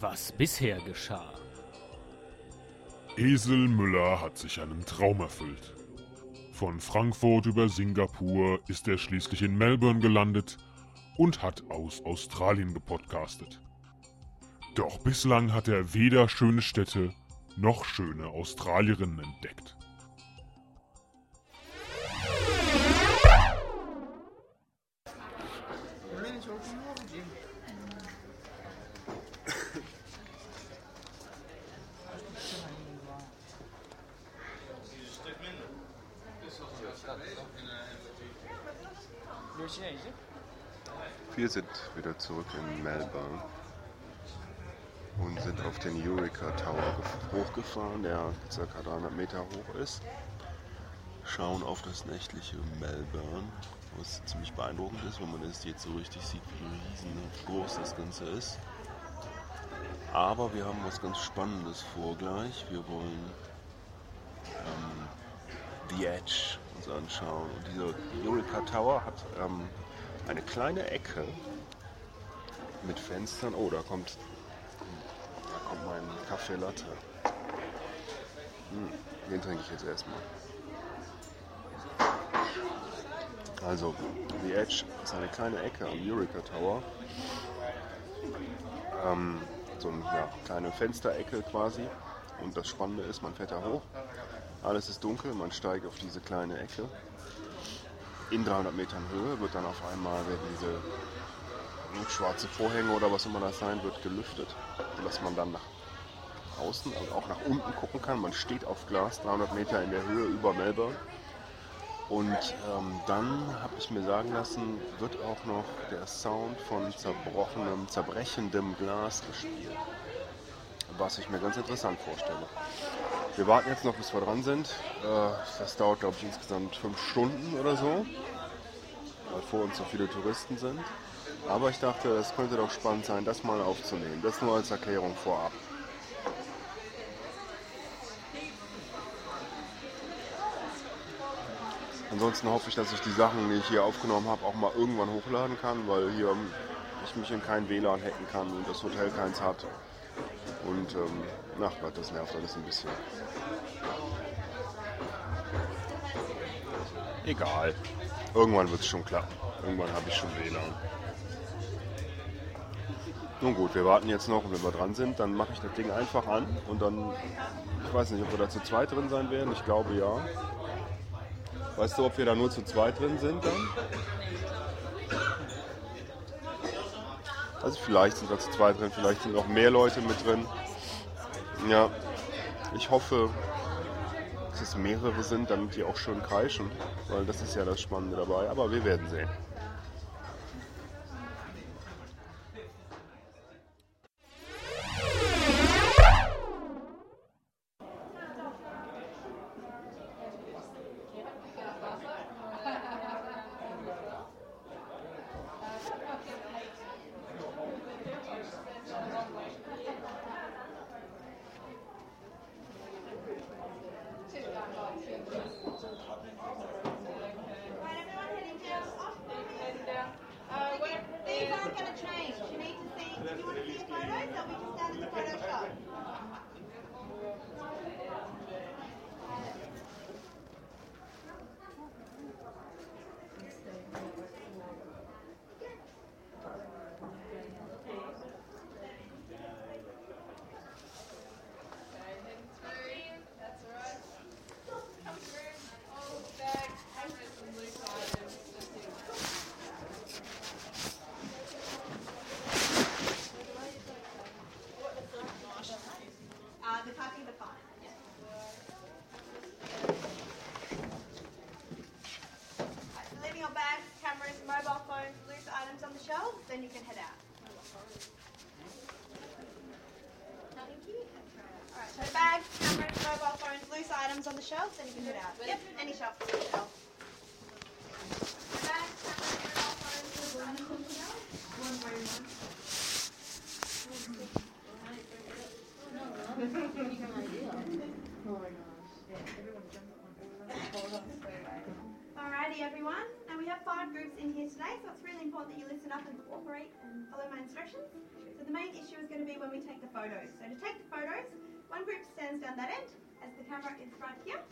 was bisher geschah. Esel Müller hat sich einen Traum erfüllt. Von Frankfurt über Singapur ist er schließlich in Melbourne gelandet und hat aus Australien gepodcastet. Doch bislang hat er weder schöne Städte noch schöne Australierinnen entdeckt. zurück in Melbourne und sind auf den Eureka Tower hochgefahren, der ca. 300 Meter hoch ist. Schauen auf das nächtliche Melbourne, was ziemlich beeindruckend ist, wenn man es jetzt so richtig sieht, wie riesengroß das Ganze ist. Aber wir haben was ganz Spannendes vor gleich. Wir wollen ähm, The Edge uns anschauen. Und dieser Eureka Tower hat ähm, eine kleine Ecke, mit Fenstern. Oh, da kommt, da kommt mein Kaffee Latte. Hm, den trinke ich jetzt erstmal. Also, The Edge ist eine kleine Ecke am Eureka Tower. Ähm, so eine ja, kleine Fensterecke quasi. Und das Spannende ist, man fährt da hoch. Alles ist dunkel, man steigt auf diese kleine Ecke. In 300 Metern Höhe wird dann auf einmal werden diese schwarze Vorhänge oder was immer das sein wird, gelüftet, sodass man dann nach außen, also auch nach unten gucken kann. Man steht auf Glas, 300 Meter in der Höhe über Melbourne. Und ähm, dann habe ich mir sagen lassen, wird auch noch der Sound von zerbrochenem, zerbrechendem Glas gespielt. Was ich mir ganz interessant vorstelle. Wir warten jetzt noch, bis wir dran sind. Äh, das dauert, glaube ich, insgesamt fünf Stunden oder so, weil vor uns so viele Touristen sind. Aber ich dachte, es könnte doch spannend sein, das mal aufzunehmen. Das nur als Erklärung vorab. Ansonsten hoffe ich, dass ich die Sachen, die ich hier aufgenommen habe, auch mal irgendwann hochladen kann, weil hier ich mich in kein WLAN hacken kann und das Hotel keins hat. Und ähm, ach Gott, das nervt alles ein bisschen. Egal. Irgendwann wird es schon klappen. Irgendwann habe ich schon WLAN. Nun gut, wir warten jetzt noch und wenn wir dran sind, dann mache ich das Ding einfach an und dann, ich weiß nicht, ob wir da zu zweit drin sein werden, ich glaube ja. Weißt du, ob wir da nur zu zweit drin sind dann? Also vielleicht sind wir zu zweit drin, vielleicht sind noch mehr Leute mit drin. Ja, ich hoffe, dass es mehrere sind, damit die auch schön kreischen, weil das ist ja das Spannende dabei, aber wir werden sehen. the copy of the font. Yeah. your bags, cameras, mobile phones, loose items on the shelves, then you can head out. Alright, so bags, cameras, mobile phones, loose items on the shelves, then you can head out. Yep, any shelf, any shelf. Oh Alrighty everyone, now we have five groups in here today, so it's really important that you listen up and cooperate and follow my instructions. So the main issue is going to be when we take the photos. So to take the photos, one group stands down that end, as the camera is right here,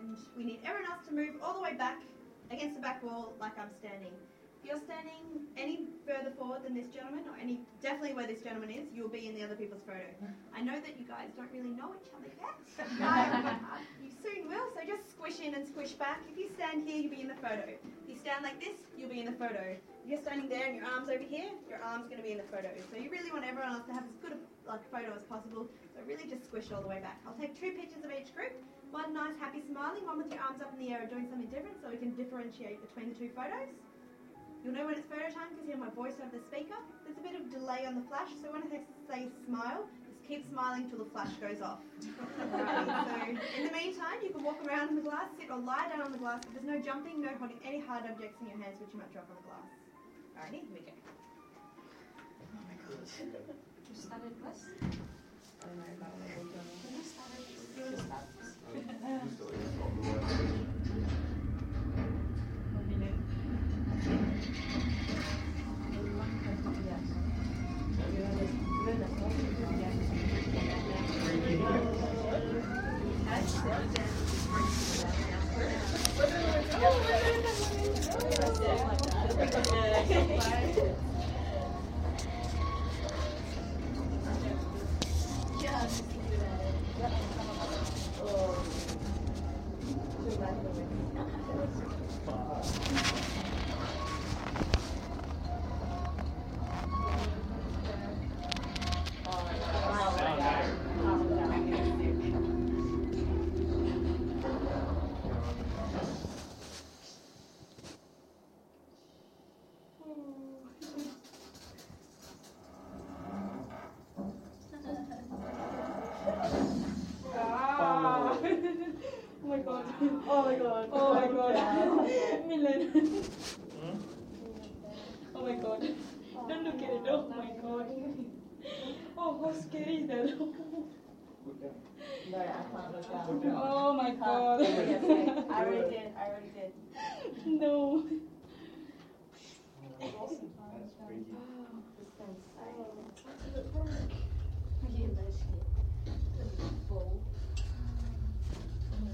and we need everyone else to move all the way back against the back wall like I'm standing you're standing any further forward than this gentleman, or any definitely where this gentleman is, you'll be in the other people's photo. I know that you guys don't really know each other yet, but um, you soon will. So just squish in and squish back. If you stand here, you'll be in the photo. If you stand like this, you'll be in the photo. If you're standing there and your arms over here, your arms going to be in the photo. So you really want everyone else to have as good a like photo as possible. So really just squish all the way back. I'll take two pictures of each group. One nice happy smiling, one with your arms up in the air doing something different, so we can differentiate between the two photos. You'll know when it's photo time because you hear my voice over the speaker. There's a bit of delay on the flash, so when I say smile, just keep smiling till the flash goes off. right, so in the meantime, you can walk around in the glass, sit or lie down on the glass, but there's no jumping, no holding any hard objects in your hands which you might drop on the glass. Alrighty, here we go. Oh my god. You started this? I don't know, that one. Who started this? Who um, started Oh, oh my god. Oh my god. Oh my god. Milan. Oh my god. Don't look at it. Oh my god. Oh, how scary is that? oh my god. I already did. I already did. No. That's oh. crazy.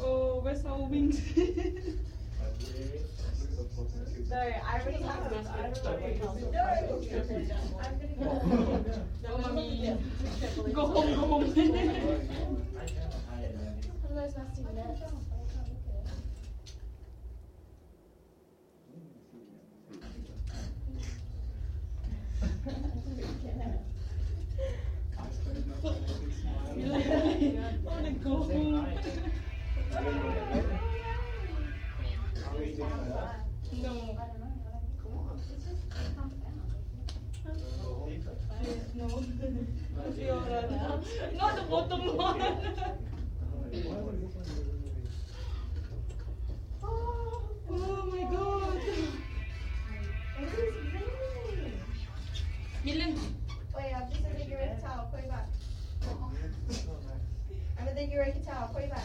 Oh, where's our wings? No, I already have it. No, I'm gonna go. No, mommy. Go home, go home. Hello, it's Nasty No. Come on. It's just, No. Not the bottom one. oh, oh my god. It is raining. Milan. Wait, I'm just gonna give it a towel. Put it back. I'm gonna give it a towel. Put it back.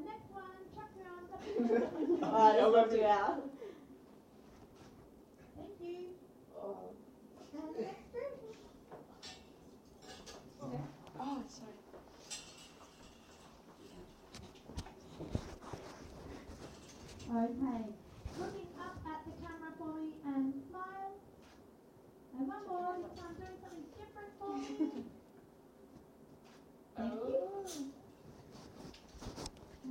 next one, Alright, I'll love you out. Thank you. Oh. oh, sorry. Okay.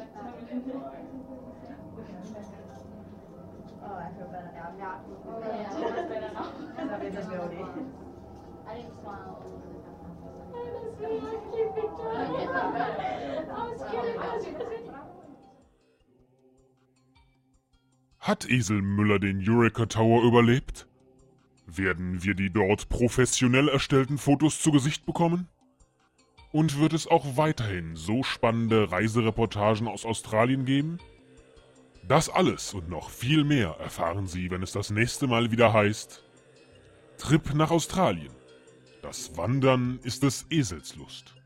Oh, I feel better now. I'm not. Oh, yeah, that's better now. That means there's no need. I didn't smile. Hat Esel Müller den Eureka Tower überlebt? Werden wir die dort professionell erstellten Fotos zu Gesicht bekommen? Und wird es auch weiterhin so spannende Reisereportagen aus Australien geben? Das alles und noch viel mehr erfahren Sie, wenn es das nächste Mal wieder heißt Trip nach Australien. Das Wandern ist des Eselslust.